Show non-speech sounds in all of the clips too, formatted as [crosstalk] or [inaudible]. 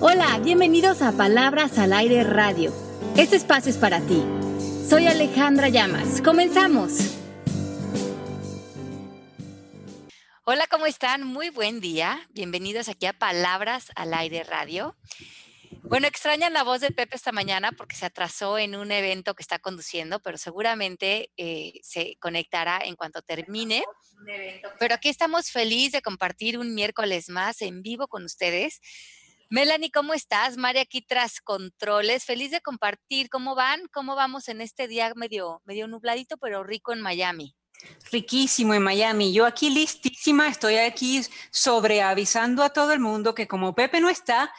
Hola, bienvenidos a Palabras al Aire Radio. Este espacio es para ti. Soy Alejandra Llamas. Comenzamos. Hola, ¿cómo están? Muy buen día. Bienvenidos aquí a Palabras al Aire Radio. Bueno, extrañan la voz de Pepe esta mañana porque se atrasó en un evento que está conduciendo, pero seguramente eh, se conectará en cuanto termine. Pero aquí estamos felices de compartir un miércoles más en vivo con ustedes. Melanie, ¿cómo estás? María aquí tras controles, feliz de compartir. ¿Cómo van? ¿Cómo vamos en este día medio, medio nubladito, pero rico en Miami? Riquísimo en Miami. Yo aquí listísima, estoy aquí sobre avisando a todo el mundo que como Pepe no está,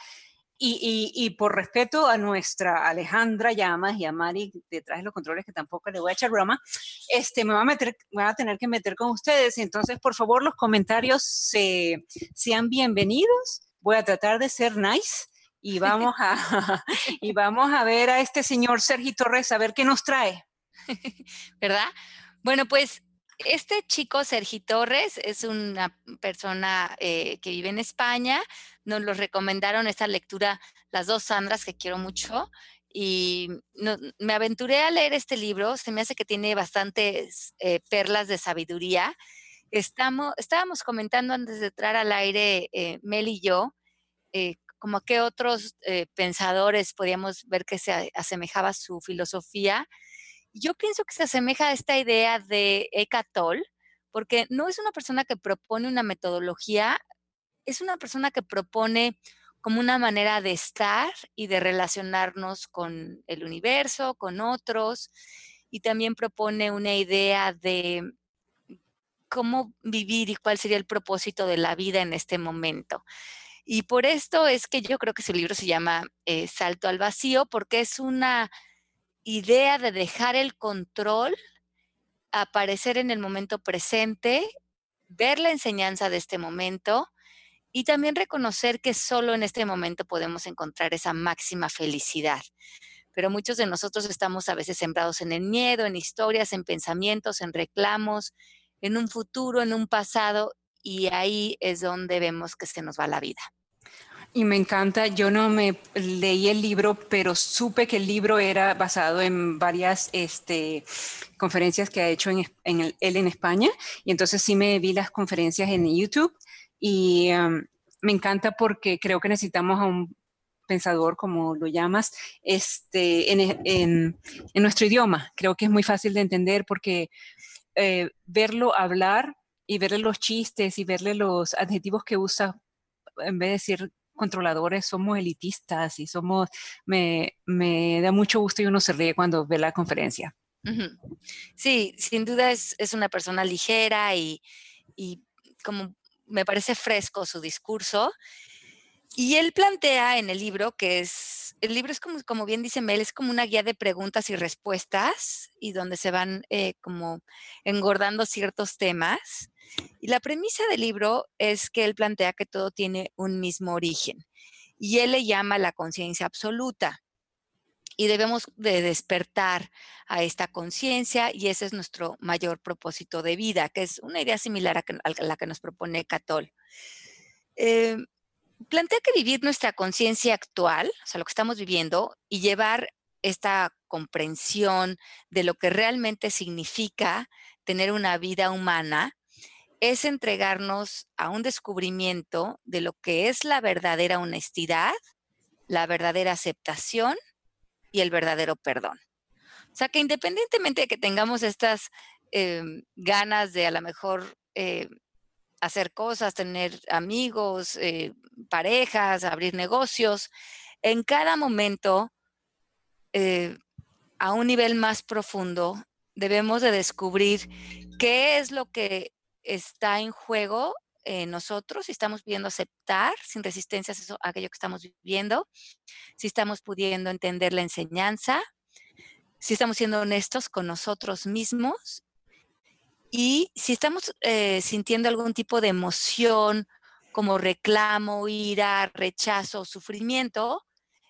y, por respeto a nuestra Alejandra Llamas y a Mari detrás de los controles, que tampoco le voy a echar broma, este, me va a, meter, me a tener que meter con ustedes. Entonces, por favor, los comentarios sean bienvenidos. Voy a tratar de ser nice y vamos a, [laughs] y vamos a ver a este señor Sergio Torres a ver qué nos trae. [laughs] ¿Verdad? Bueno, pues este chico, Sergi Torres, es una persona eh, que vive en España. Nos lo recomendaron esta lectura las dos Sandras, que quiero mucho. Y me aventuré a leer este libro. Se me hace que tiene bastantes eh, perlas de sabiduría. Estamos, estábamos comentando antes de entrar al aire, eh, Mel y yo, como a qué otros pensadores podíamos ver que se asemejaba su filosofía. Yo pienso que se asemeja a esta idea de Eckhart Tolle, porque no es una persona que propone una metodología, es una persona que propone como una manera de estar y de relacionarnos con el universo, con otros, y también propone una idea de cómo vivir y cuál sería el propósito de la vida en este momento. Y por esto es que yo creo que su libro se llama eh, Salto al Vacío, porque es una idea de dejar el control, aparecer en el momento presente, ver la enseñanza de este momento y también reconocer que solo en este momento podemos encontrar esa máxima felicidad. Pero muchos de nosotros estamos a veces sembrados en el miedo, en historias, en pensamientos, en reclamos, en un futuro, en un pasado, y ahí es donde vemos que se nos va la vida. Y me encanta, yo no me leí el libro, pero supe que el libro era basado en varias este, conferencias que ha hecho en, él en España. Y entonces sí me vi las conferencias en YouTube y um, me encanta porque creo que necesitamos a un pensador, como lo llamas, este, en, nuestro idioma. Creo que es muy fácil de entender porque eh, verlo hablar y verle los chistes y verle los adjetivos que usa en vez de decir controladores, somos elitistas y somos, me, da mucho gusto y uno se ríe cuando ve la conferencia. Sí, sin duda es, una persona ligera y, y, como me parece fresco su discurso. Y él plantea en el libro que es, el libro es como, como bien dice Mel, es como una guía de preguntas y respuestas y donde se van eh, como engordando ciertos temas. Y la premisa del libro es que él plantea que todo tiene un mismo origen y él le llama la conciencia absoluta. Y debemos de despertar a esta conciencia y ese es nuestro mayor propósito de vida, que es una idea similar a, la que nos propone Catol. Eh, plantea que vivir nuestra conciencia actual, o sea, lo que estamos viviendo, y llevar esta comprensión de lo que realmente significa tener una vida humana, es entregarnos a un descubrimiento de lo que es la verdadera honestidad, la verdadera aceptación y el verdadero perdón. O sea que independientemente de que tengamos estas em, ganas de a lo mejor eh, hacer cosas, tener amigos, eh, parejas, abrir negocios, en cada momento, eh, a un nivel más profundo, debemos de descubrir qué es lo que está en juego nosotros, si estamos pudiendo aceptar sin resistencias eso, aquello que estamos viviendo, si estamos pudiendo entender la enseñanza, si estamos siendo honestos con nosotros mismos y si estamos eh, sintiendo algún tipo de emoción como reclamo, ira, rechazo, sufrimiento,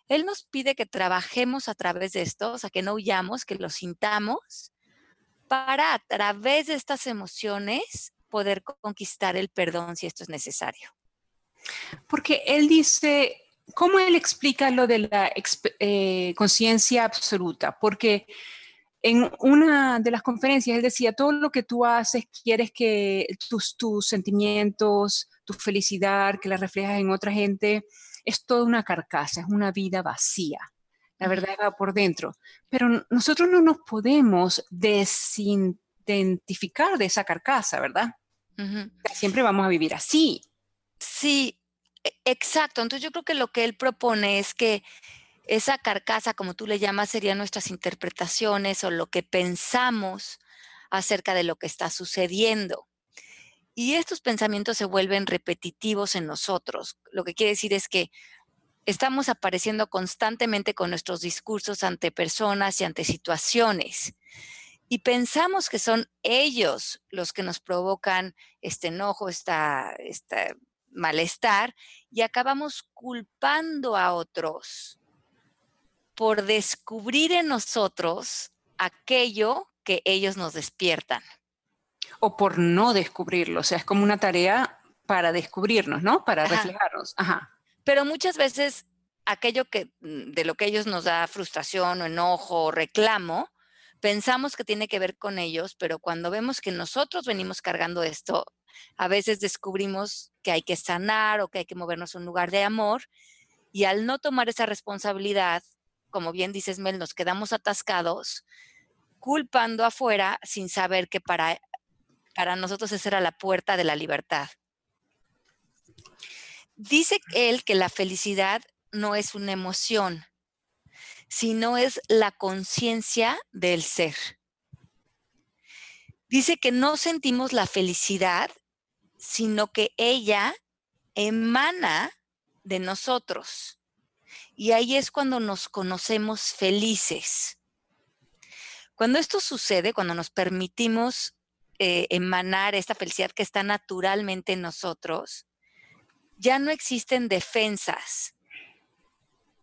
Él nos pide que trabajemos a través de esto, o sea, que no huyamos, que lo sintamos, para a través de estas emociones poder conquistar el perdón si esto es necesario. Porque él dice, ¿cómo él explica lo de la eh, conciencia absoluta? Porque en una de las conferencias él decía, todo lo que tú haces, quieres que tus, tus sentimientos, tu felicidad, que la reflejas en otra gente, es toda una carcasa, es una vida vacía. La verdad va por dentro. Pero nosotros no nos podemos desidentificar de esa carcasa, ¿verdad? Siempre vamos a vivir así. Sí, e, exacto. Entonces yo creo que lo que él propone es que esa carcasa, como tú le llamas, serían nuestras interpretaciones o lo que pensamos acerca de lo que está sucediendo. Y estos pensamientos se vuelven repetitivos en nosotros. Lo que quiere decir es que estamos apareciendo constantemente con nuestros discursos ante personas y ante situaciones. Y pensamos que son ellos los que nos provocan este enojo, este malestar, y acabamos culpando a otros por descubrir en nosotros aquello que ellos nos despiertan. O por no descubrirlo, o sea, es como una tarea para descubrirnos, ¿no? Para reflejarnos. Ajá. Pero muchas veces aquello que mm, de lo que ellos nos da frustración o enojo o reclamo, pensamos que tiene que ver con ellos, pero cuando vemos que nosotros venimos cargando esto, a veces descubrimos que hay que sanar o que hay que movernos a un lugar de amor y al no tomar esa responsabilidad, como bien dices Mel, nos quedamos atascados culpando afuera sin saber que para, para nosotros esa era la puerta de la libertad. Dice él que la felicidad no es una emoción, sino es la conciencia del ser. Dice que no sentimos la felicidad, sino que ella emana de nosotros. Y ahí es cuando nos conocemos felices. Cuando esto sucede, cuando nos permitimos eh, emanar esta felicidad que está naturalmente en nosotros, ya no existen defensas,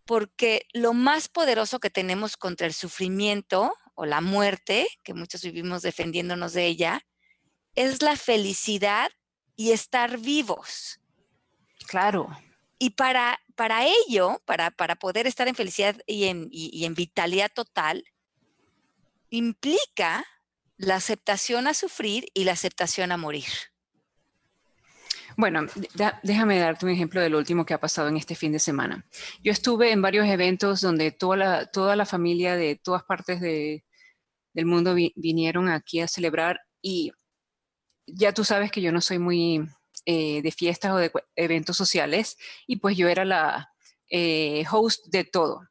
porque lo más poderoso que tenemos contra el sufrimiento o la muerte, que muchos vivimos defendiéndonos de ella, es la felicidad y estar vivos. Claro. Y para, para ello, para, para poder estar en felicidad y en, y en vitalidad total, implica la aceptación a sufrir y la aceptación a morir. Bueno, déjame darte un ejemplo de lo último que ha pasado en este fin de semana. Yo estuve en varios eventos donde toda la, toda la familia de todas partes del mundo vinieron aquí a celebrar y ya tú sabes que yo no soy muy eh, de fiestas o de eventos sociales y pues yo era la eh, host de todo.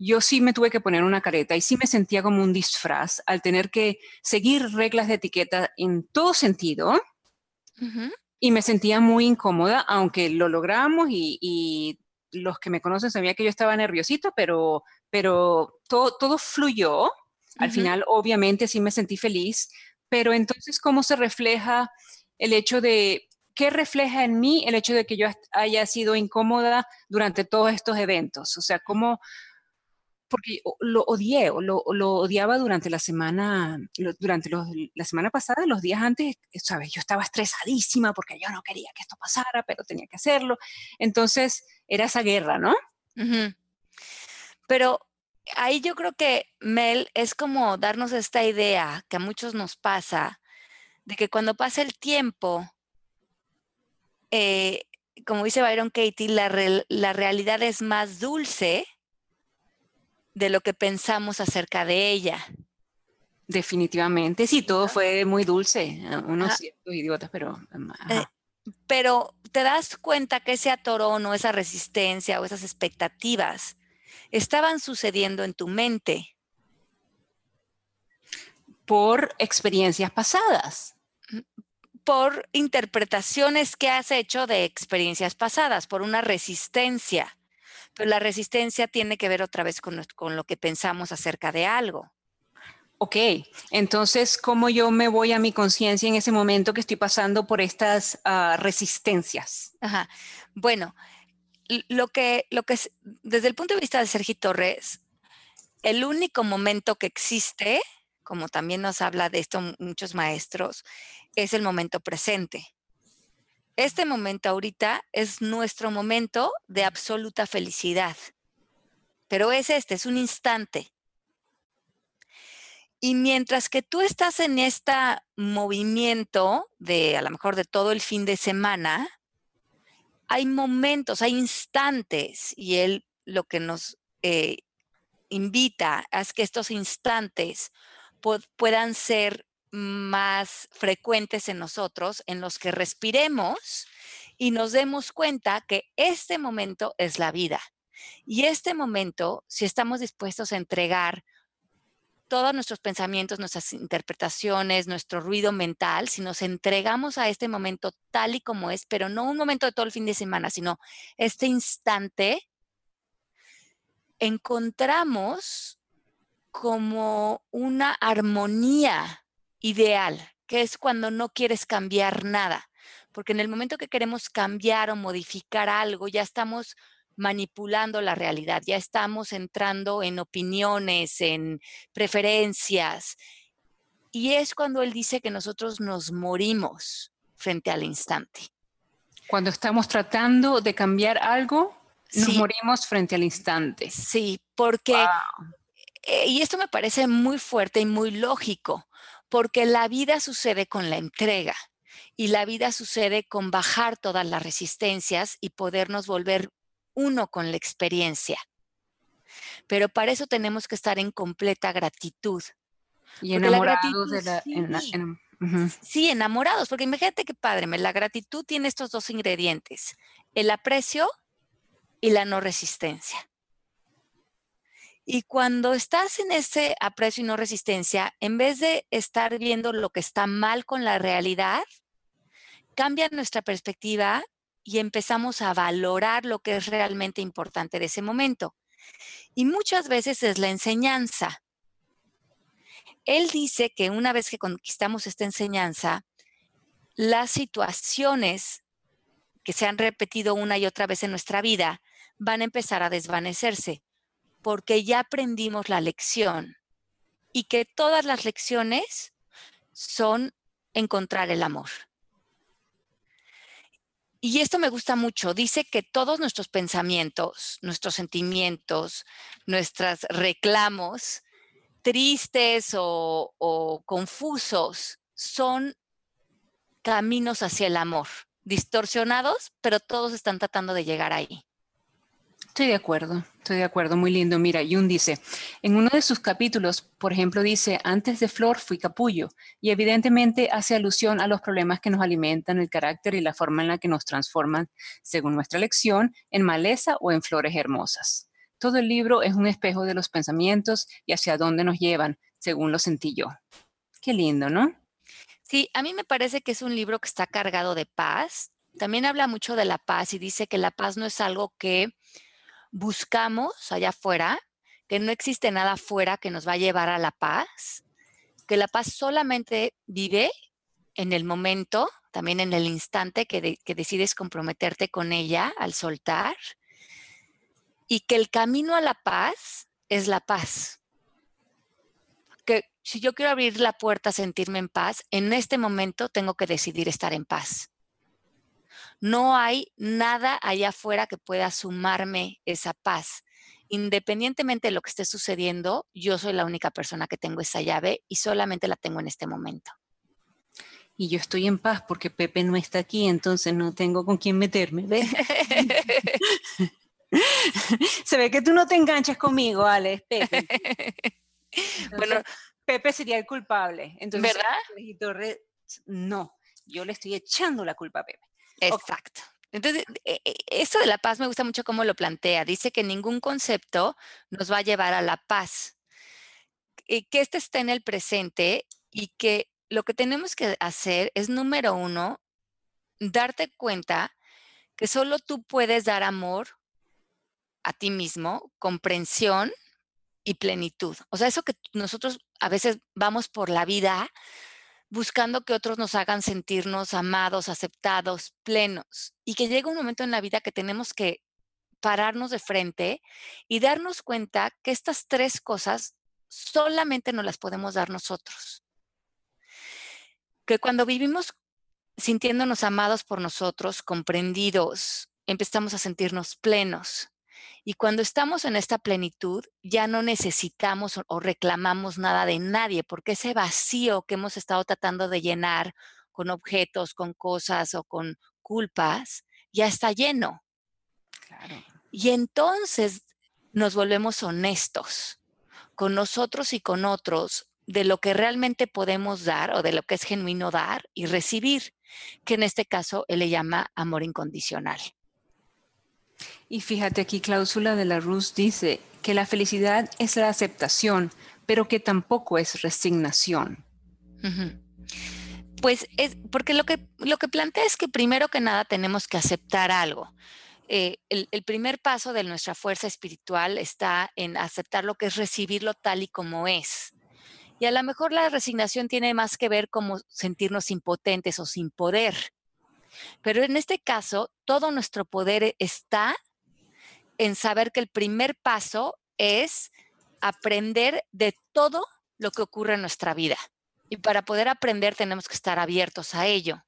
Yo sí me tuve que poner una careta y sí me sentía como un disfraz al tener que seguir reglas de etiqueta en todo sentido y me sentía muy incómoda, aunque lo logramos y, los que me conocen sabían que yo estaba nerviosito, pero, pero todo, todo fluyó. Al final, obviamente, sí me sentí feliz, pero entonces, ¿cómo se refleja el hecho de, qué refleja en mí el hecho de que yo haya sido incómoda durante todos estos eventos? O sea, ¿cómo, porque lo odié, o lo, odiaba durante la semana, durante la semana pasada, los días antes, sabes, yo estaba estresadísima porque yo no quería que esto pasara, pero tenía que hacerlo. Entonces, era esa guerra, ¿no? Pero ahí yo creo que, Mel, es como darnos esta idea que a muchos nos pasa, de que cuando pasa el tiempo, eh, como dice Byron Katie, la, la realidad es más dulce de lo que pensamos acerca de ella. Definitivamente, sí, todo fue muy dulce, unos ciertos idiotas, pero... Eh, pero te das cuenta que ese atorón o esa resistencia o esas expectativas estaban sucediendo en tu mente. Por experiencias pasadas. Por interpretaciones que has hecho de experiencias pasadas, por una resistencia. Pero la resistencia tiene que ver otra vez con, lo que pensamos acerca de algo. Ok, entonces, ¿cómo yo me voy a mi conciencia en ese momento que estoy pasando por estas ah, resistencias? Ajá. Bueno, lo que, lo que es, desde el punto de vista de Sergi Torres, el único momento que existe, como también nos habla de esto muchos maestros, es el momento presente. este momento ahorita es nuestro momento de absoluta felicidad. Pero es este, es un instante. Y mientras que tú estás en este movimiento de a lo mejor de todo el fin de semana, hay momentos, hay instantes y él lo que nos eh, invita es que estos instantes puedan ser más frecuentes en nosotros, en los que respiremos y nos demos cuenta que este momento es la vida. Y este momento, si estamos dispuestos a entregar todos nuestros pensamientos, nuestras interpretaciones, nuestro ruido mental, si nos entregamos a este momento tal y como es, pero no un momento de todo el fin de semana, sino este instante, encontramos como una armonía ideal, que es cuando no quieres cambiar nada, porque en el momento que queremos cambiar o modificar algo, ya estamos manipulando la realidad, ya estamos entrando en opiniones, en preferencias. Y es cuando él dice que nosotros nos morimos frente al instante. Cuando estamos tratando de cambiar algo, nos morimos frente al instante. Sí, porque, eh, y esto me parece muy fuerte y muy lógico, porque la vida sucede con la entrega y la vida sucede con bajar todas las resistencias y podernos volver uno con la experiencia. Pero para eso tenemos que estar en completa gratitud. Y enamorados de la... Sí, enamorados, porque imagínate qué padre, la gratitud tiene estos dos ingredientes, el aprecio y la no resistencia. Y cuando estás en ese aprecio y no resistencia, en vez de estar viendo lo que está mal con la realidad, cambia nuestra perspectiva y empezamos a valorar lo que es realmente importante de ese momento. Y muchas veces es la enseñanza. Él dice que una vez que conquistamos esta enseñanza, las situaciones que se han repetido una y otra vez en nuestra vida van a empezar a desvanecerse porque ya aprendimos la lección y que todas las lecciones son encontrar el amor. Y esto me gusta mucho. Dice que todos nuestros pensamientos, nuestros sentimientos, nuestros reclamos, tristes o, confusos, son caminos hacia el amor, distorsionados, pero todos están tratando de llegar ahí. Estoy de acuerdo, estoy de acuerdo, muy lindo. Mira, Jun dice, en uno de sus capítulos, por ejemplo, dice, antes de flor fui capullo, y evidentemente hace alusión a los problemas que nos alimentan el carácter y la forma en la que nos transforman, según nuestra elección, en maleza o en flores hermosas. Todo el libro es un espejo de los pensamientos y hacia dónde nos llevan, según lo sentí yo. Qué lindo, ¿no? Sí, a mí me parece que es un libro que está cargado de paz. También habla mucho de la paz y dice que la paz no es algo que buscamos allá afuera, que no existe nada afuera que nos va a llevar a la paz, que la paz solamente vive en el momento, también en el instante que, que decides comprometerte con ella al soltar, y que el camino a la paz es la paz. Que si yo quiero abrir la puerta a sentirme en paz, en este momento tengo que decidir estar en paz. No hay nada allá afuera que pueda sumarme esa paz. Independientemente de lo que esté sucediendo, yo soy la única persona que tengo esa llave y solamente la tengo en este momento. Y yo estoy en paz porque Pepe no está aquí, entonces no tengo con quién meterme. [laughs] Se ve que tú no te enganchas conmigo, Alex, Pepe. [laughs] bueno, Pepe sería el culpable. Entonces, ¿verdad? no, yo le estoy echando la culpa a Pepe. Exacto. Entonces, e, e, esto de la paz me gusta mucho cómo lo plantea. Dice que ningún concepto nos va a llevar a la paz. Y que este esté en el presente y que lo que tenemos que hacer es, número uno, darte cuenta que solo tú puedes dar amor a ti mismo, comprensión y plenitud. O sea, eso que nosotros a veces vamos por la vida buscando que otros nos hagan sentirnos amados, aceptados, plenos. Y que llega un momento en la vida que tenemos que pararnos de frente y darnos cuenta que estas tres cosas solamente nos las podemos dar nosotros. Que cuando vivimos sintiéndonos amados por nosotros, comprendidos, empezamos a sentirnos plenos. Y cuando estamos en esta plenitud, ya no necesitamos o reclamamos nada de nadie, porque ese vacío que hemos estado tratando de llenar con objetos, con cosas o con culpas, ya está lleno. Y entonces nos volvemos honestos con nosotros y con otros de lo que realmente podemos dar o de lo que es genuino dar y recibir, que en este caso él le llama amor incondicional. Y fíjate aquí, cláusula de la Rus dice que la felicidad es la aceptación, pero que tampoco es resignación. Pues es porque lo que, lo que plantea es que primero que nada tenemos que aceptar algo. Eh, el, el, primer paso de nuestra fuerza espiritual está en aceptar lo que es recibirlo tal y como es. Y a lo mejor la resignación tiene más que ver como sentirnos impotentes o sin poder. Pero en este caso, todo nuestro poder está en saber que el primer paso es aprender de todo lo que ocurre en nuestra vida. Y para poder aprender tenemos que estar abiertos a ello.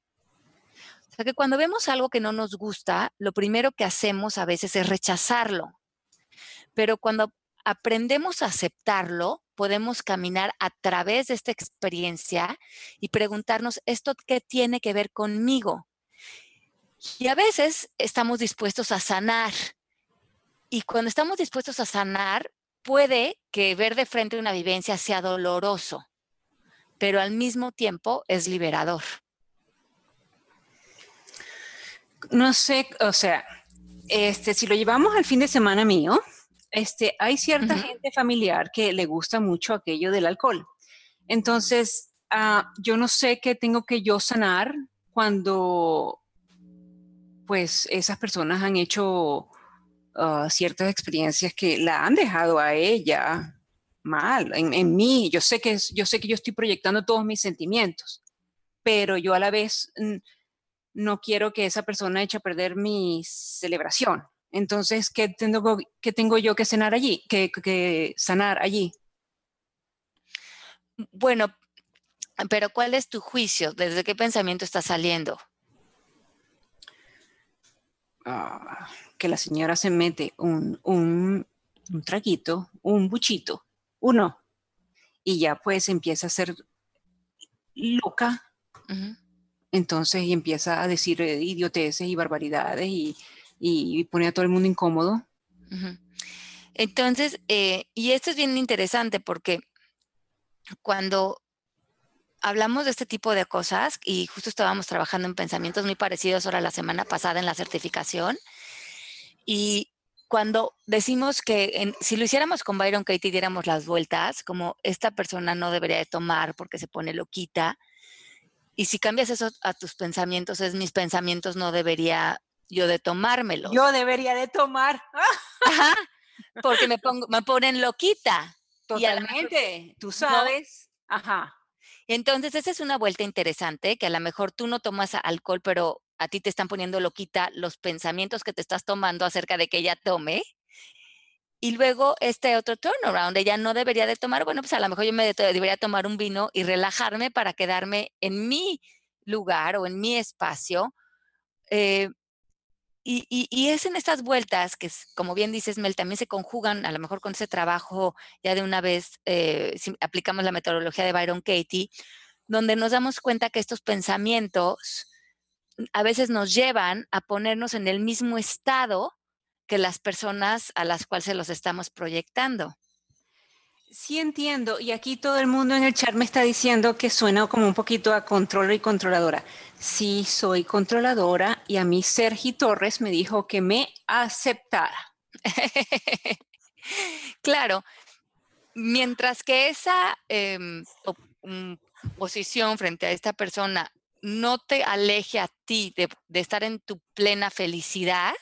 O sea que cuando vemos algo que no nos gusta, lo primero que hacemos a veces es rechazarlo. Pero cuando aprendemos a aceptarlo, podemos caminar a través de esta experiencia y preguntarnos, ¿esto qué tiene que ver conmigo? Y a veces estamos dispuestos a sanar. Y cuando estamos dispuestos a sanar, puede que ver de frente una vivencia sea doloroso, pero al mismo tiempo es liberador. No sé, o sea, este, si lo llevamos al fin de semana mío, este, hay cierta gente familiar que le gusta mucho aquello del alcohol. Entonces, ah, yo no sé qué tengo que yo sanar cuando pues esas personas han hecho ah, ciertas experiencias que la han dejado a ella mal, en, mí. Yo sé, que, yo sé que yo estoy proyectando todos mis sentimientos, pero yo a la vez no quiero que esa persona eche a perder mi celebración. Entonces, ¿qué tengo, qué tengo yo que sanar allí? ¿Qué, que sanar allí? Bueno, pero ¿cuál es tu juicio? ¿Desde qué pensamiento está saliendo? Ah, que la señora se mete un, un, traguito, un buchito, uno, y ya pues empieza a ser loca. Entonces y empieza a decir eh, idioteces y barbaridades y, y, pone a todo el mundo incómodo. Entonces, eh, y esto es bien interesante porque cuando hablamos de este tipo de cosas y justo estábamos trabajando en pensamientos muy parecidos ahora la semana pasada en la certificación y cuando decimos que si lo hiciéramos con Byron Katie diéramos las vueltas, como esta persona no debería de tomar porque se pone loquita, y si cambias eso a tus pensamientos, es mis pensamientos no debería yo de tomármelo. Yo debería de tomar. Ajá, [laughs] porque me, pongo, me ponen loquita. Totalmente, tú sabes. Ajá. Entonces, esa es una vuelta interesante, que a lo mejor tú no tomas alcohol, pero a ti te están poniendo loquita los pensamientos que te estás tomando acerca de que ella tome. Y luego este otro turnaround, ella no debería de tomar, bueno, pues a lo mejor yo me debería tomar un vino y relajarme para quedarme en mi lugar o en mi espacio. Eh, y, es en estas vueltas que, como bien dices, Mel, también se conjugan a lo mejor con ese trabajo ya de una vez, eh, si aplicamos la metodología de Byron Katie, donde nos damos cuenta que estos pensamientos a veces nos llevan a ponernos en el mismo estado que las personas a las cuales se los estamos proyectando. Sí entiendo, y aquí todo el mundo en el chat me está diciendo que suena como un poquito a controlador y controladora. Sí, soy controladora y a mí Sergi Torres me dijo que me aceptara. [laughs] claro, mientras que esa em, mm, posición frente a esta persona no te aleje a ti de estar en tu plena felicidad,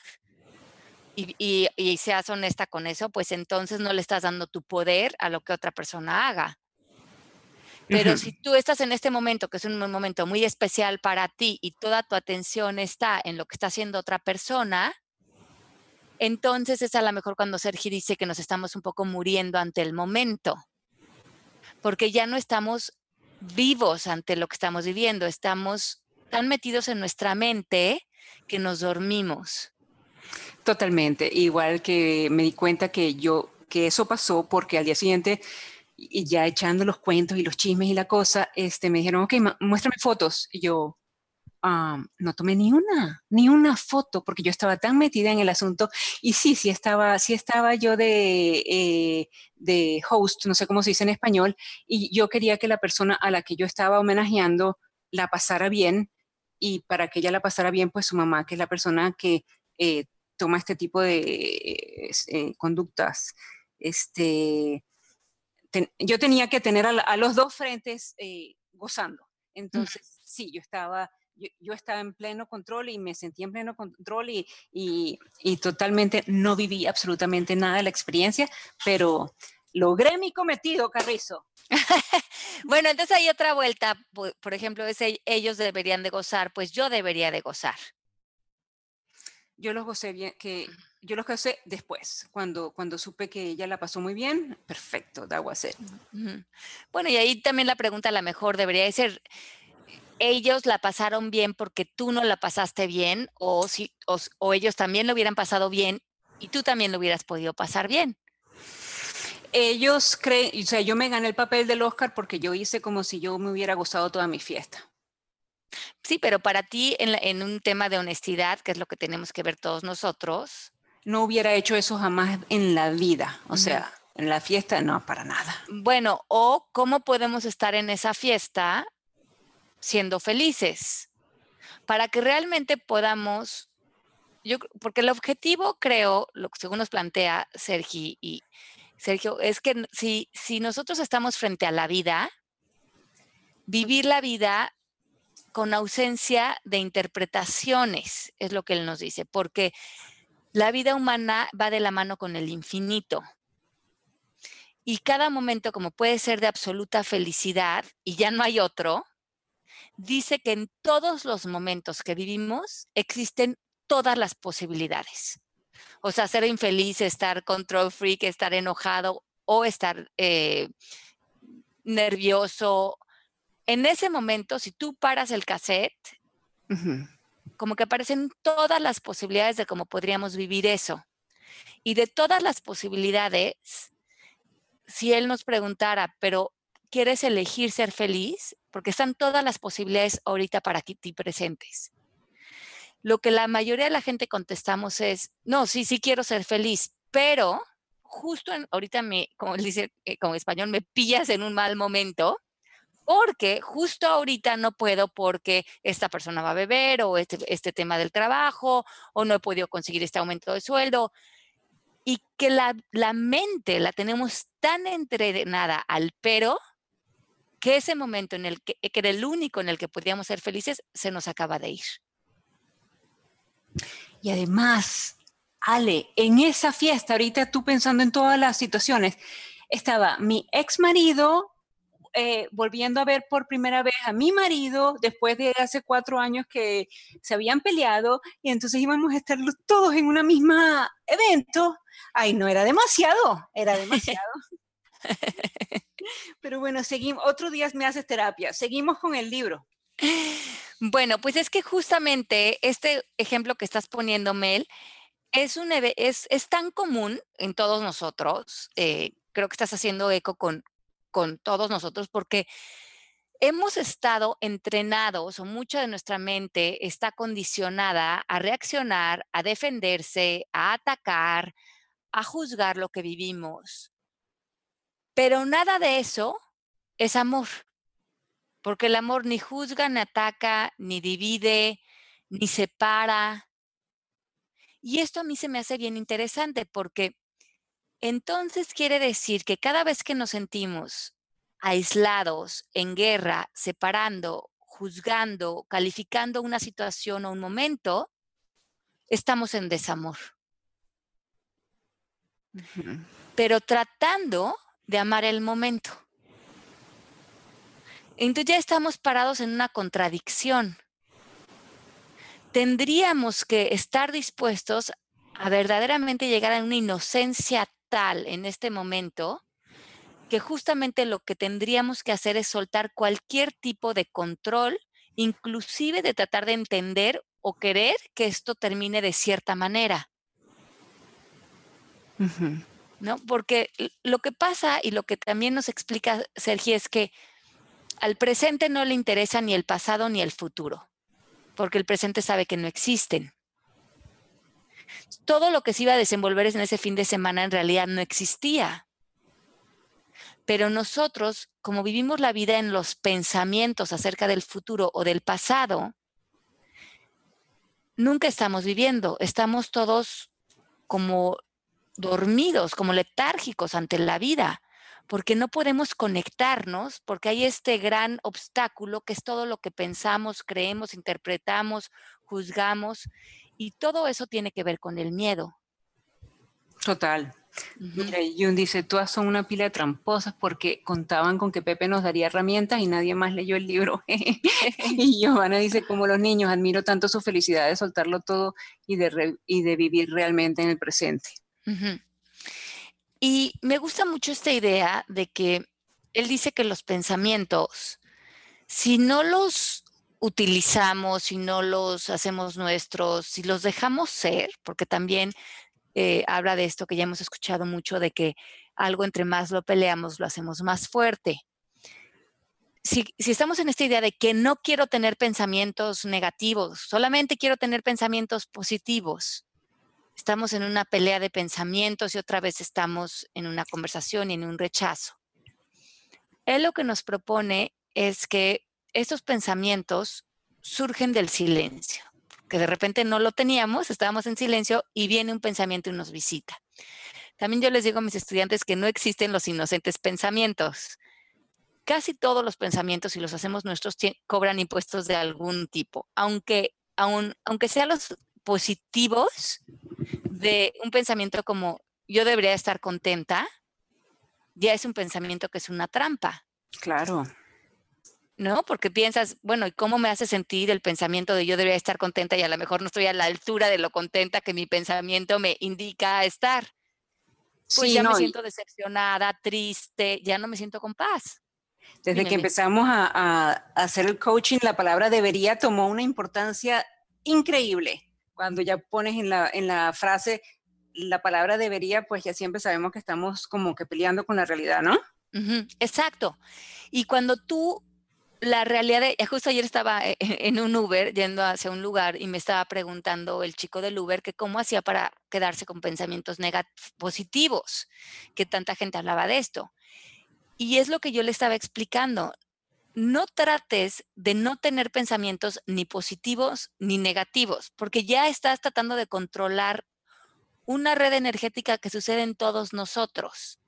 y, seas honesta con eso, pues entonces no le estás dando tu poder a lo que otra persona haga. Pero si tú estás en este momento, que es un momento muy especial para ti y toda tu atención está en lo que está haciendo otra persona, entonces es a lo mejor cuando Sergi dice que nos estamos un poco muriendo ante el momento, porque ya no estamos vivos ante lo que estamos viviendo, estamos tan metidos en nuestra mente que nos dormimos. Totalmente. Igual que me di cuenta que yo, que eso pasó porque al día siguiente, ya echando los cuentos y los chismes y la cosa, este, me dijeron, ok, muéstrame fotos. Y yo, no tomé ni una, ni una foto, porque yo estaba tan metida en el asunto. Y sí, sí estaba, sí estaba yo de, eh, de host, no sé cómo se dice en español, y yo quería que la persona a la que yo estaba homenajeando la pasara bien, y para que ella la pasara bien, pues su mamá, que es la persona que eh, toma este tipo de eh, conductas, este, yo tenía que tener a, los dos frentes gozando. Entonces, sí, yo estaba yo, estaba en pleno control y me sentí en pleno control y, y, totalmente no viví absolutamente nada de la experiencia, pero logré mi cometido, Carrizo. [laughs] bueno, entonces hay otra vuelta, por, ejemplo, ese, ellos deberían de gozar, pues yo debería de gozar. Yo los gocé bien, que yo los gocé después, cuando, cuando supe que ella la pasó muy bien, perfecto, da was Bueno, y ahí también la pregunta a la mejor debería ser, ellos la pasaron bien porque tú no la pasaste bien o, si, o, ellos también lo hubieran pasado bien y tú también lo hubieras podido pasar bien. Ellos creen, o sea, yo me gané el papel del Oscar porque yo hice como si yo me hubiera gozado toda mi fiesta. Sí, pero para ti en, en un tema de honestidad, que es lo que tenemos que ver todos nosotros. No hubiera hecho eso jamás en la vida, o sea, en la fiesta no, para nada. Bueno, o cómo podemos estar en esa fiesta siendo felices, para que realmente podamos, yo, porque el objetivo creo, lo según nos plantea Sergio y Sergio, es que si, si nosotros estamos frente a la vida, vivir la vida con ausencia de interpretaciones, es lo que él nos dice, porque la vida humana va de la mano con el infinito. Y cada momento, como puede ser de absoluta felicidad y ya no hay otro, dice que en todos los momentos que vivimos existen todas las posibilidades. O sea, ser infeliz, estar control freak, estar enojado o estar eh, nervioso. En ese momento, si tú paras el cassette, como que aparecen todas las posibilidades de cómo podríamos vivir eso. Y de todas las posibilidades, si él nos preguntara, pero ¿quieres elegir ser feliz? porque están todas las posibilidades ahorita para ti presentes. Lo que la mayoría de la gente contestamos es, no, sí, sí quiero ser feliz, pero justo ahorita me, como dice eh, como español, me pillas en un mal momento, porque justo ahorita no puedo porque esta persona va a beber o este, este tema del trabajo o no he podido conseguir este aumento de sueldo. Y que la, la mente la tenemos tan entrenada al pero que ese momento en el que, que era el único en el que podíamos ser felices, se nos acaba de ir. Y además, Ale, en esa fiesta, ahorita tú pensando en todas las situaciones, estaba mi ex marido eh, volviendo a ver por primera vez a mi marido después de hace cuatro años que se habían peleado y entonces íbamos a estar todos en una misma evento. Ay, no era demasiado, era [laughs] demasiado. Pero bueno, seguimos. Otro día me haces terapia. Seguimos con el libro. Bueno, pues es que justamente este ejemplo que estás poniendo, Mel, es, tan común en todos nosotros. Eh, creo que estás haciendo eco con, con todos nosotros porque hemos estado entrenados o mucha de nuestra mente está condicionada a reaccionar, a defenderse, a atacar, a juzgar lo que vivimos. Pero nada de eso es amor, porque el amor ni juzga, ni ataca, ni divide, ni separa. Y esto a mí se me hace bien interesante porque entonces quiere decir que cada vez que nos sentimos aislados, en guerra, separando, juzgando, calificando una situación o un momento, estamos en desamor. Pero tratando de amar el momento. Entonces ya estamos parados en una contradicción. Tendríamos que estar dispuestos a verdaderamente llegar a una inocencia tal en este momento que justamente lo que tendríamos que hacer es soltar cualquier tipo de control inclusive de tratar de entender o querer que esto termine de cierta manera. ¿No? Porque lo que pasa y lo que también nos explica Sergio es que al presente no le interesa ni el pasado ni el futuro, porque el presente sabe que no existen. Todo lo que se iba a desenvolver en ese fin de semana en realidad no existía. Pero nosotros, como vivimos la vida en los pensamientos acerca del futuro o del pasado, nunca estamos viviendo, estamos todos como dormidos, como letárgicos ante la vida, porque no podemos conectarnos, porque hay este gran obstáculo que es todo lo que pensamos, creemos, interpretamos, juzgamos, y todo eso tiene que ver con el miedo. Total. Mira, Jun dice, todas son una pila de tramposas porque contaban con que Pepe nos daría herramientas y nadie más leyó el libro. [laughs] y Giovanna dice, como los niños, admiro tanto su felicidad de soltarlo todo y de, y de vivir realmente en el presente. Y me gusta mucho esta idea de que él dice que los pensamientos, si no los utilizamos, si no los hacemos nuestros, si los dejamos ser, porque también eh, habla de esto que ya hemos escuchado mucho, de que algo entre más lo peleamos, lo hacemos más fuerte. Si, si, estamos en esta idea de que no quiero tener pensamientos negativos, solamente quiero tener pensamientos positivos, estamos en una pelea de pensamientos y otra vez estamos en una conversación y en un rechazo. Él lo que nos propone es que estos pensamientos surgen del silencio que de repente no lo teníamos, estábamos en silencio y viene un pensamiento y nos visita. También yo les digo a mis estudiantes que no existen los inocentes pensamientos. Casi todos los pensamientos, si los hacemos nuestros, cobran impuestos de algún tipo, aunque, aunque sean los positivos de un pensamiento como yo debería estar contenta, ya es un pensamiento que es una trampa. Claro. ¿no? Porque piensas, bueno, ¿y cómo me hace sentir el pensamiento de yo debería estar contenta y a lo mejor no estoy a la altura de lo contenta que mi pensamiento me indica estar? Pues ya me siento decepcionada, triste, ya no me siento con paz. Desde que empezamos a, hacer el coaching, la palabra debería tomó una importancia increíble. Cuando ya pones en la, en la frase la palabra debería, pues ya siempre sabemos que estamos como que peleando con la realidad, ¿no? exacto. Y cuando tú la realidad, de, justo ayer estaba e, e, [laughs] en un Uber yendo hacia un lugar y me estaba preguntando el chico del Uber que cómo hacía para quedarse con pensamientos positivos, que tanta gente hablaba de esto. Y es lo que yo le estaba explicando. No trates de no tener pensamientos ni positivos ni negativos, porque ya estás tratando de controlar una red energética que sucede en todos nosotros.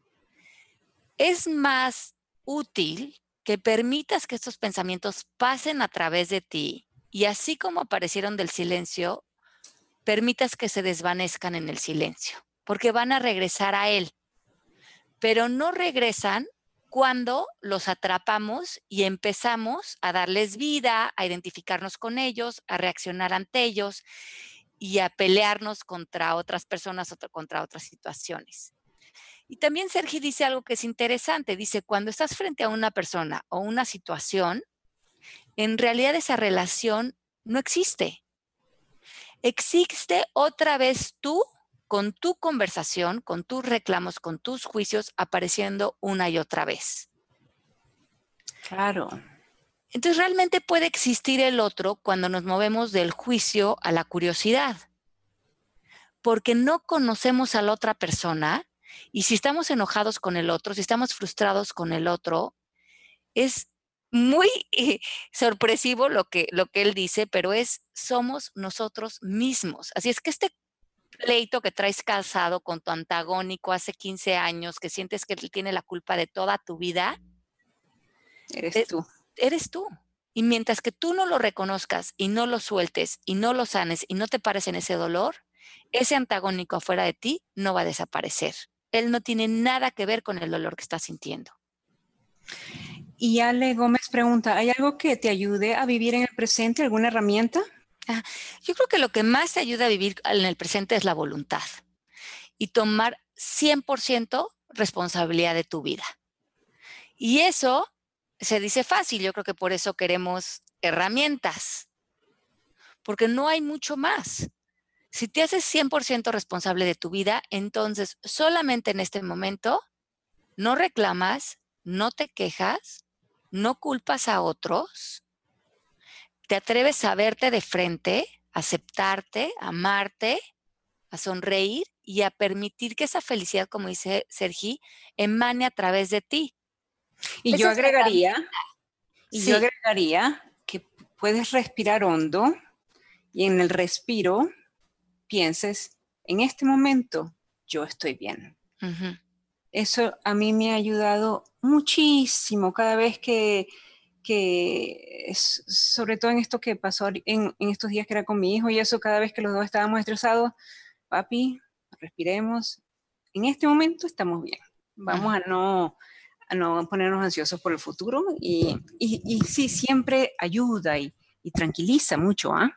Es más útil que permitas que estos pensamientos pasen a través de ti y así como aparecieron del silencio, permitas que se desvanezcan en el silencio, porque van a regresar a él, pero no regresan cuando los atrapamos y empezamos a darles vida, a identificarnos con ellos, a reaccionar ante ellos y a pelearnos contra otras personas o contra otras situaciones. Y también Sergi dice algo que es interesante. Dice, cuando estás frente a una persona o una situación, en realidad esa relación no existe. Existe otra vez tú con tu conversación, con tus reclamos, con tus juicios apareciendo una y otra vez. Claro. Entonces realmente puede existir el otro cuando nos movemos del juicio a la curiosidad. Porque no conocemos a la otra persona y si estamos enojados con el otro, si estamos frustrados con el otro, es muy eh, sorpresivo lo que, lo que él dice, pero es somos nosotros mismos. Así es que este pleito que traes casado con tu antagónico hace 15 años, que sientes que él tiene la culpa de toda tu vida, eres tú. Eres tú. Y mientras que tú no lo reconozcas y no lo sueltes y no lo sanes y no te pares en ese dolor, ese antagónico afuera de ti no va a desaparecer él no tiene nada que ver con el dolor que está sintiendo. Y Ale Gómez pregunta, ¿hay algo que te ayude a vivir en el presente, alguna herramienta? Ah, yo creo que lo que más te ayuda a vivir en el presente es la voluntad y tomar 100% responsabilidad de tu vida. Y eso se dice fácil, yo creo que por eso queremos herramientas, porque no hay mucho más. Si te haces 100% responsable de tu vida, entonces solamente en este momento no reclamas, no te quejas, no culpas a otros, te atreves a verte de frente, aceptarte, amarte, a sonreír y a permitir que esa felicidad, como dice Sergi, emane a través de ti. Y yo agregaría, y yo agregaría que puedes respirar hondo y en el respiro pienses, en este momento yo estoy bien. Eso a mí me ha ayudado muchísimo cada vez que, que sobre todo en esto que pasó en, en, estos días que era con mi hijo y eso, cada vez que los dos estábamos estresados, papi, respiremos. En este momento estamos bien. Vamos a no, a no ponernos ansiosos por el futuro y, y, sí, siempre ayuda y, y tranquiliza mucho, ¿ah?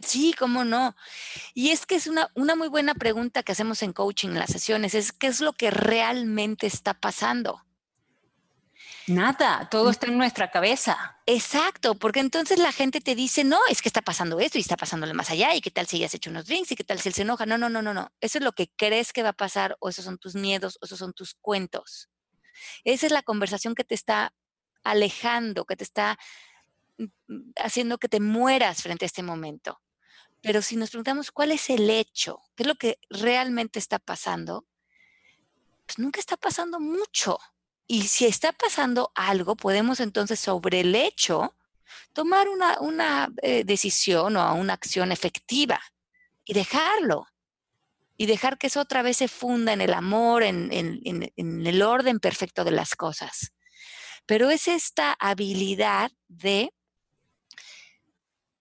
Sí, cómo no. Y es que es una, una muy buena pregunta que hacemos en coaching en las sesiones, es qué es lo que realmente está pasando. Nada, todo está en nuestra cabeza. Exacto, porque entonces la gente te dice, no, es que está pasando esto y está pasándole más allá, y qué tal si ya has hecho unos drinks, y qué tal si él se enoja. No, no, no, no, no. Eso es lo que crees que va a pasar, o esos son tus miedos, o esos son tus cuentos. Esa es la conversación que te está alejando, que te está mm, mm, haciendo que te mueras frente a este momento. Pero si nos preguntamos cuál es el hecho, qué es lo que realmente está pasando, pues nunca está pasando mucho. Y si está pasando algo, podemos entonces sobre el hecho tomar una, eh, decisión o una acción efectiva y dejarlo. Y dejar que eso otra vez se funda en el amor, en, en el orden perfecto de las cosas. Pero es esta habilidad de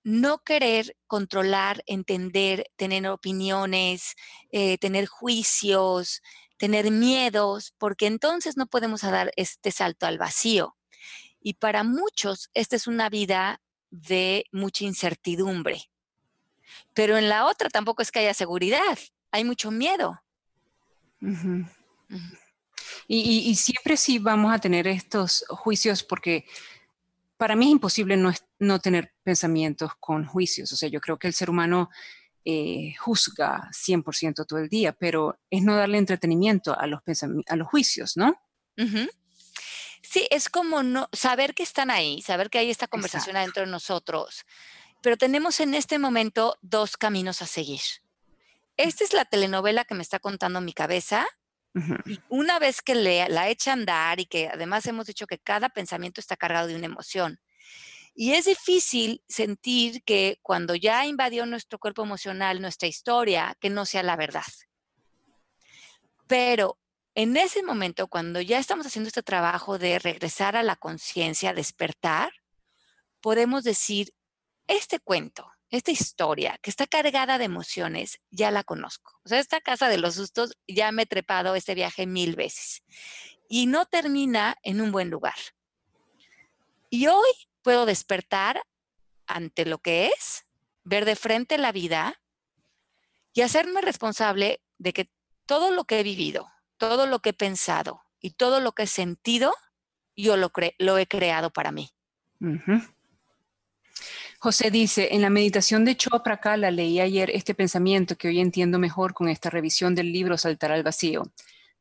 no querer controlar, entender, tener opiniones, eh, tener juicios, tener miedos, porque entonces no podemos dar este salto al vacío. Y para muchos, esta es una vida de mucha incertidumbre. Pero en la otra tampoco es que haya seguridad, hay mucho miedo. y, siempre sí vamos a tener estos juicios porque para mí es imposible no, no tener pensamientos con juicios. O sea, yo creo que el ser humano eh, juzga 100% todo el día, pero es no darle entretenimiento a los, a los juicios, ¿no? Sí, es como no, saber que están ahí, saber que hay esta conversación adentro de nosotros, pero tenemos en este momento dos caminos a seguir. Esta es la telenovela que me está contando mi cabeza. Y una vez que le, la echa a andar y que además hemos dicho que cada pensamiento está cargado de una emoción, y es difícil sentir que cuando ya invadió nuestro cuerpo emocional, nuestra historia, que no sea la verdad. Pero en ese momento, cuando ya estamos haciendo este trabajo de regresar a la conciencia, despertar, podemos decir, este cuento, esta historia que está cargada de emociones, ya la conozco. O sea, esta casa de los sustos ya me he trepado este viaje mil veces y no termina en un buen lugar. Y hoy puedo despertar ante lo que es, ver de frente la vida y hacerme responsable de que todo lo que he vivido, todo lo que he pensado y todo lo que he sentido, yo lo, he creado para mí. José dice, en la meditación de Chopra Kala leí ayer este pensamiento que hoy entiendo mejor con esta revisión del libro Saltar al Vacío.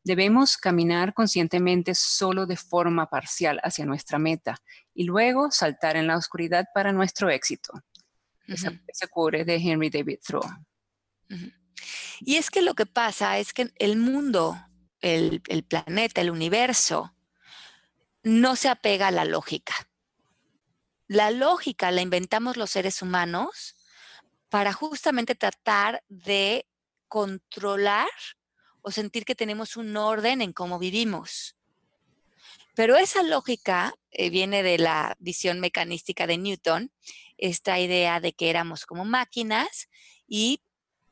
Debemos caminar conscientemente solo de forma parcial hacia nuestra meta y luego saltar en la oscuridad para nuestro éxito. Ese cubre de Henry David Thoreau. Y es que lo que pasa es que el mundo, el, el planeta, el universo, no se apega a la lógica. La lógica la inventamos los seres humanos para justamente tratar de controlar o sentir que tenemos un orden en cómo vivimos. Pero esa lógica eh, viene de la visión mecanística de Newton, esta idea de que éramos como máquinas y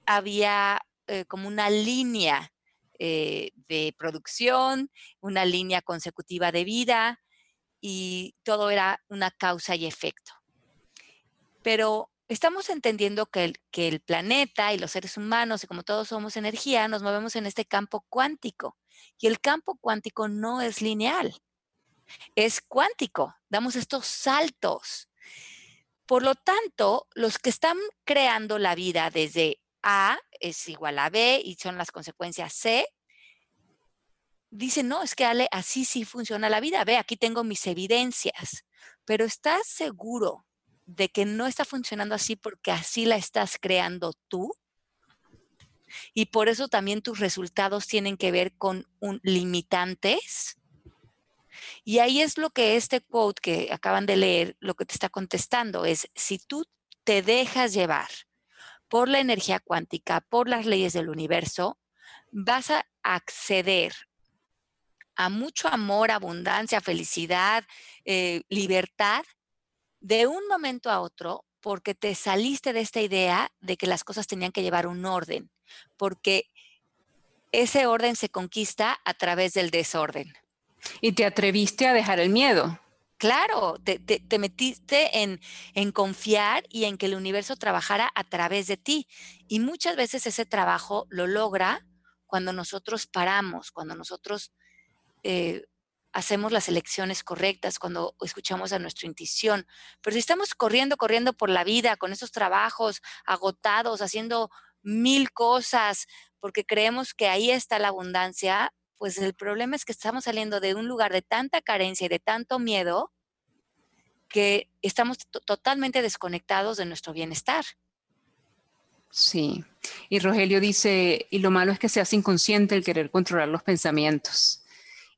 había eh, como una línea eh, de producción, una línea consecutiva de vida y todo era una causa y efecto. Pero estamos entendiendo que el, que el planeta y los seres humanos, y como todos somos energía, nos movemos en este campo cuántico. Y el campo cuántico no es lineal es cuántico, damos estos saltos. Por lo tanto, los que están creando la vida desde A es igual a B y son las consecuencias C, dicen, no, es que Ale, así sí funciona la vida. Ve, aquí tengo mis evidencias. Pero ¿estás seguro de que no está funcionando así porque así la estás creando tú? Y por eso también tus resultados tienen que ver con un, limitantes. Y ahí es lo que este quote que acaban de leer, lo que te está contestando es, si tú te dejas llevar por la energía cuántica, por las leyes del universo, vas a acceder a mucho amor, abundancia, felicidad, eh, libertad, de un momento a otro, porque te saliste de esta idea de que las cosas tenían que llevar un orden, porque ese orden se conquista a través del desorden. Y te atreviste a dejar el miedo. Claro, te, metiste en, en, confiar y en que el universo trabajara a través de ti. Y muchas veces ese trabajo lo logra cuando nosotros paramos, cuando nosotros eh, hacemos las elecciones correctas, cuando escuchamos a nuestra intuición. Pero si estamos corriendo, corriendo por la vida con esos trabajos agotados, haciendo mil cosas, porque creemos que ahí está la abundancia, pues el problema es que estamos saliendo de un lugar de tanta carencia y de tanto miedo que estamos totalmente desconectados de nuestro bienestar. Sí. Y Rogelio dice, y lo malo es que seas inconsciente el querer controlar los pensamientos.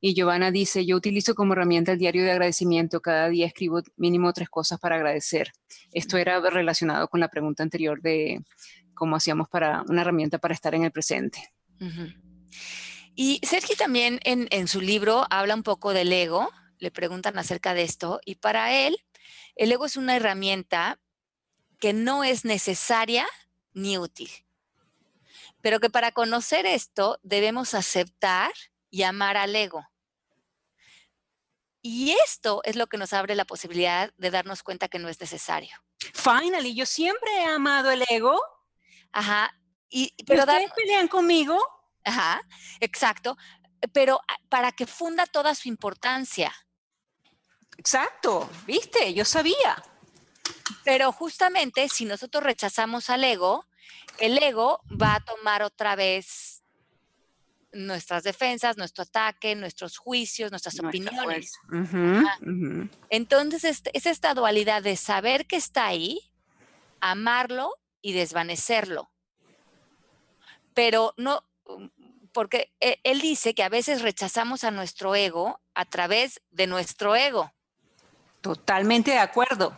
Y Giovanna dice, yo utilizo como herramienta el diario de agradecimiento. Cada día escribo mínimo tres cosas para agradecer. Esto era relacionado con la pregunta anterior de cómo hacíamos para una herramienta para estar en el presente. Y Sergi también en, en su libro habla un poco del ego. Le preguntan acerca de esto. Y para él, el ego es una herramienta que no es necesaria ni útil. Pero que para conocer esto debemos aceptar y amar al ego. Y esto es lo que nos abre la posibilidad de darnos cuenta que no es necesario. Finally, yo siempre he amado el ego. Ajá. Y, pero ¿Ustedes pelean conmigo? Ajá, exacto. Pero para que funda toda su importancia. Exacto, viste, yo sabía. Pero justamente si nosotros rechazamos al ego, el ego va a tomar otra vez nuestras defensas, nuestro ataque, nuestros juicios, nuestras opiniones. Entonces, es esta dualidad de saber que está ahí, amarlo y desvanecerlo. Pero no, porque e, él dice que a veces rechazamos a nuestro ego a través de nuestro ego. Totalmente de acuerdo.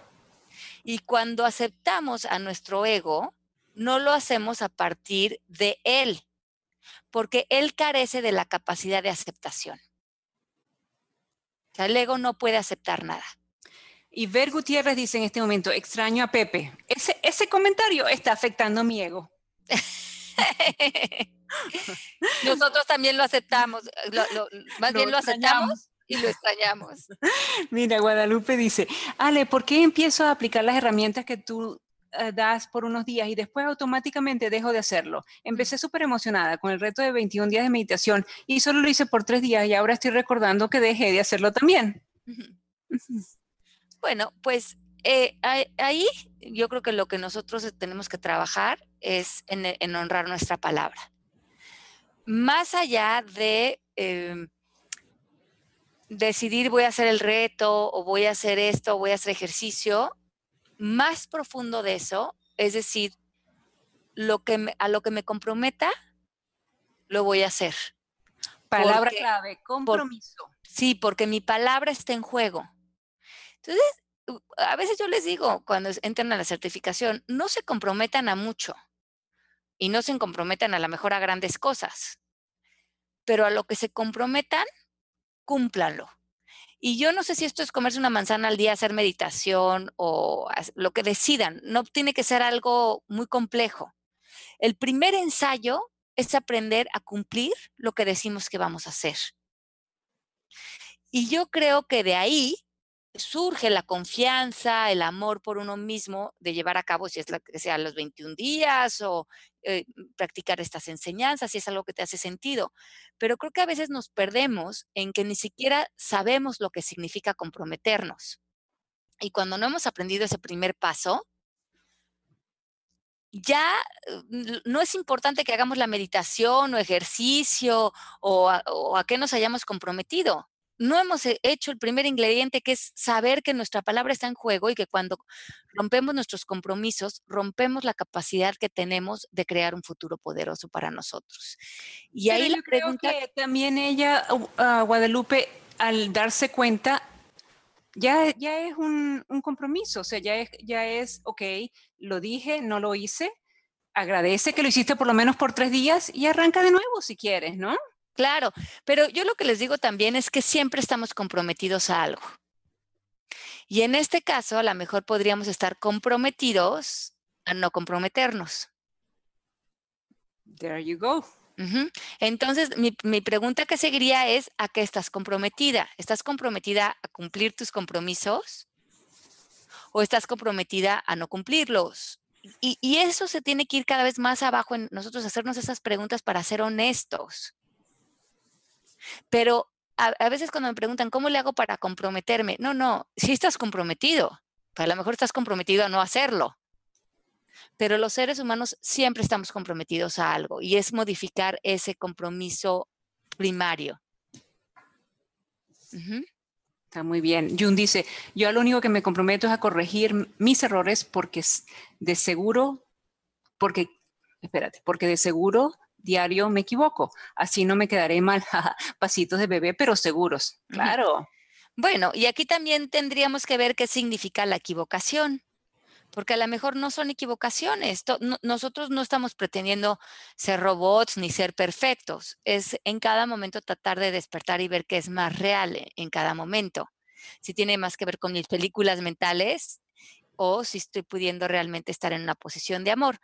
Y cuando aceptamos a nuestro ego, no lo hacemos a partir de él, porque él carece de la capacidad de aceptación. O sea, el ego no puede aceptar nada. Y Ver Gutiérrez dice en este momento, extraño a Pepe. Ese, ese comentario está afectando mi ego. [laughs] Nosotros también lo aceptamos, más bien lo aceptamos y lo extrañamos. [laughs] Mira, Guadalupe dice, Ale, ¿por qué empiezo a aplicar las herramientas que tú das por unos días y después automáticamente dejo de hacerlo. Empecé súper emocionada con el reto de 21 días de meditación y solo lo hice por tres días y ahora estoy recordando que dejé de hacerlo también. Bueno, pues eh, ahí yo creo que lo que nosotros tenemos que trabajar es en, honrar nuestra palabra. Más allá de em, decidir voy a hacer el reto o voy a hacer esto, voy a hacer ejercicio, más profundo de eso, es decir, lo que a lo que me comprometa, lo voy a hacer. Palabra clave, compromiso. sí, porque mi palabra está en juego. Entonces, a veces yo les digo, cuando entran a la certificación, no se comprometan a mucho y no se comprometan a la mejor a grandes cosas, pero a lo que se comprometan, cúmplanlo. Y yo no sé si esto es comerse una manzana al día, hacer meditación o lo que decidan. No tiene que ser algo muy complejo. El primer ensayo es aprender a cumplir lo que decimos que vamos a hacer. Y yo creo que de ahí surge la confianza, el amor por uno mismo de llevar a cabo, si es lo que sea los 21 días o eh, practicar estas enseñanzas, si es algo que te hace sentido. Pero creo que a veces nos perdemos en que ni siquiera sabemos lo que significa comprometernos. Y cuando no hemos aprendido ese primer paso, ya eh, no es importante que hagamos la meditación o ejercicio o a, qué nos hayamos comprometido. No hemos hecho el primer ingrediente que es saber que nuestra palabra está en juego y que cuando rompemos nuestros compromisos, rompemos la capacidad que tenemos de crear un futuro poderoso para nosotros. Y ahí la pregunta... que también ella, Guadalupe, al darse cuenta, ya, ya es un, compromiso, o sea, ya es, ya es, ok, lo dije, no lo hice, agradece que lo hiciste por lo menos por tres días y arranca de nuevo si quieres, ¿no? Claro, pero yo lo que les digo también es que siempre estamos comprometidos a algo. Y en este caso, a lo mejor podríamos estar comprometidos a no comprometernos. There you go. Entonces, mi, pregunta que seguiría es, ¿a qué estás comprometida? ¿Estás comprometida a cumplir tus compromisos? ¿O estás comprometida a no cumplirlos? Y, y, eso se tiene que ir cada vez más abajo en nosotros hacernos esas preguntas para ser honestos. Pero a, veces cuando me preguntan, ¿cómo le hago para comprometerme? No, no, si estás comprometido, a lo mejor estás comprometido a no hacerlo pero los seres humanos siempre estamos comprometidos a algo y es modificar ese compromiso primario. Está muy bien. Jun dice, yo lo único que me comprometo es a corregir mis errores porque de seguro, porque, espérate, porque de seguro diario me equivoco. Así no me quedaré mal. [laughs] Pasitos de bebé, pero seguros. Claro. Bueno, y aquí también tendríamos que ver qué significa la equivocación porque a lo mejor no son equivocaciones. nosotros no estamos pretendiendo ser robots ni ser perfectos. Es en cada momento tratar de despertar y ver qué es más real e, en cada momento. Si tiene más que ver con mis películas mentales o si estoy pudiendo realmente estar en una posición de amor.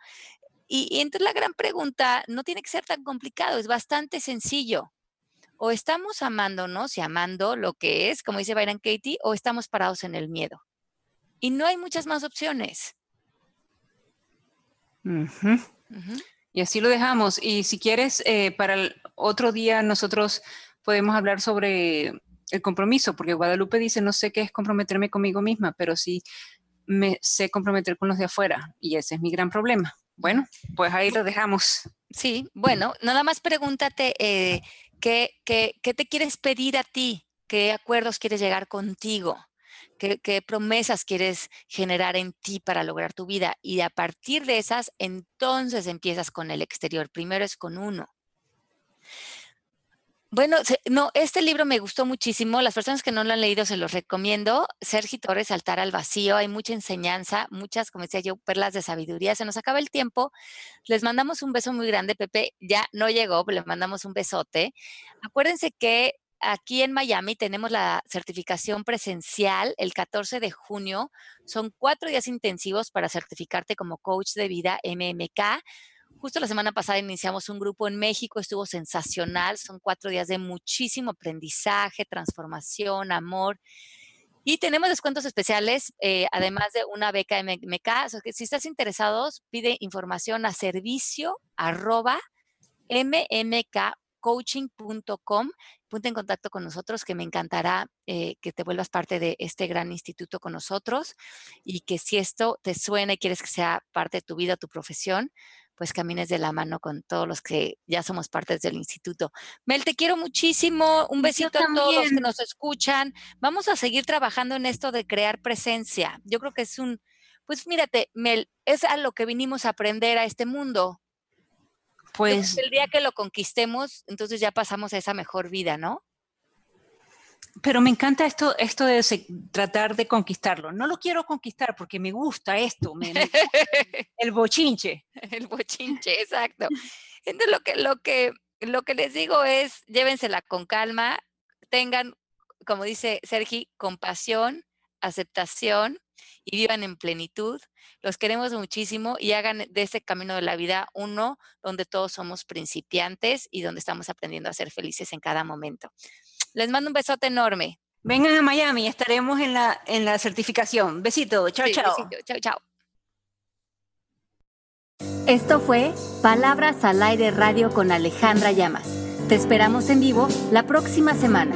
Y, y entonces la gran pregunta no tiene que ser tan complicado, es bastante sencillo. O estamos amándonos y amando lo que es, como dice Byron Katie, o estamos parados en el miedo y no hay muchas más opciones. Y así lo dejamos. Y si quieres, eh, para el otro día nosotros podemos hablar sobre el compromiso, porque Guadalupe dice, no sé qué es comprometerme conmigo misma, pero sí me sé comprometer con los de afuera. Y ese es mi gran problema. Bueno, pues ahí lo dejamos. Sí, bueno, nada más pregúntate eh, ¿qué, qué, qué te quieres pedir a ti, qué acuerdos quieres llegar contigo. ¿Qué, promesas quieres generar en ti para lograr tu vida? Y a partir de esas, entonces empiezas con el exterior. Primero es con uno. Bueno, no, este libro me gustó muchísimo. Las personas que no lo han leído se los recomiendo. Sergi Torres, Saltar al Vacío. Hay mucha enseñanza, muchas, como decía yo, perlas de sabiduría. Se nos acaba el tiempo. Les mandamos un beso muy grande. Pepe ya no llegó, pero le mandamos un besote. Acuérdense que aquí en Miami tenemos la certificación presencial el 14 de junio. Son cuatro días intensivos para certificarte como coach de vida MMK. Justo la semana pasada iniciamos un grupo en México, estuvo sensacional. Son cuatro días de muchísimo aprendizaje, transformación, amor. Y tenemos descuentos especiales, eh, además de una beca MMK. si estás interesados, pide información a servicio arroba mmk coaching.com. Ponte en contacto con nosotros, que me encantará eh, que te vuelvas parte de este gran instituto con nosotros y que si esto te suena y quieres que sea parte de tu vida, tu profesión, pues camines de la mano con todos los que ya somos partes del instituto. Mel, te quiero muchísimo. Un besito a todos los que nos escuchan. Vamos a seguir trabajando en esto de crear presencia. Yo creo que es un, pues mírate, Mel, es a lo que vinimos a aprender a este mundo. Pues el día que lo conquistemos, entonces ya pasamos a esa mejor vida, ¿no? Pero me encanta esto, esto de tratar de conquistarlo. No lo quiero conquistar porque me gusta esto, [laughs] el bochinche. El bochinche, exacto. Entonces lo que, lo que, lo que les digo es, llévensela con calma, tengan, como dice Sergi, compasión, aceptación y vivan en plenitud. Los queremos muchísimo y hagan de este camino de la vida uno donde todos somos principiantes y donde estamos aprendiendo a ser felices en cada momento. Les mando un besote enorme. Vengan a Miami, estaremos en la, en la certificación. Besito, chao, chao. chao, chao. Esto fue Palabras al Aire Radio con Alejandra Llamas. Te esperamos en vivo la próxima semana.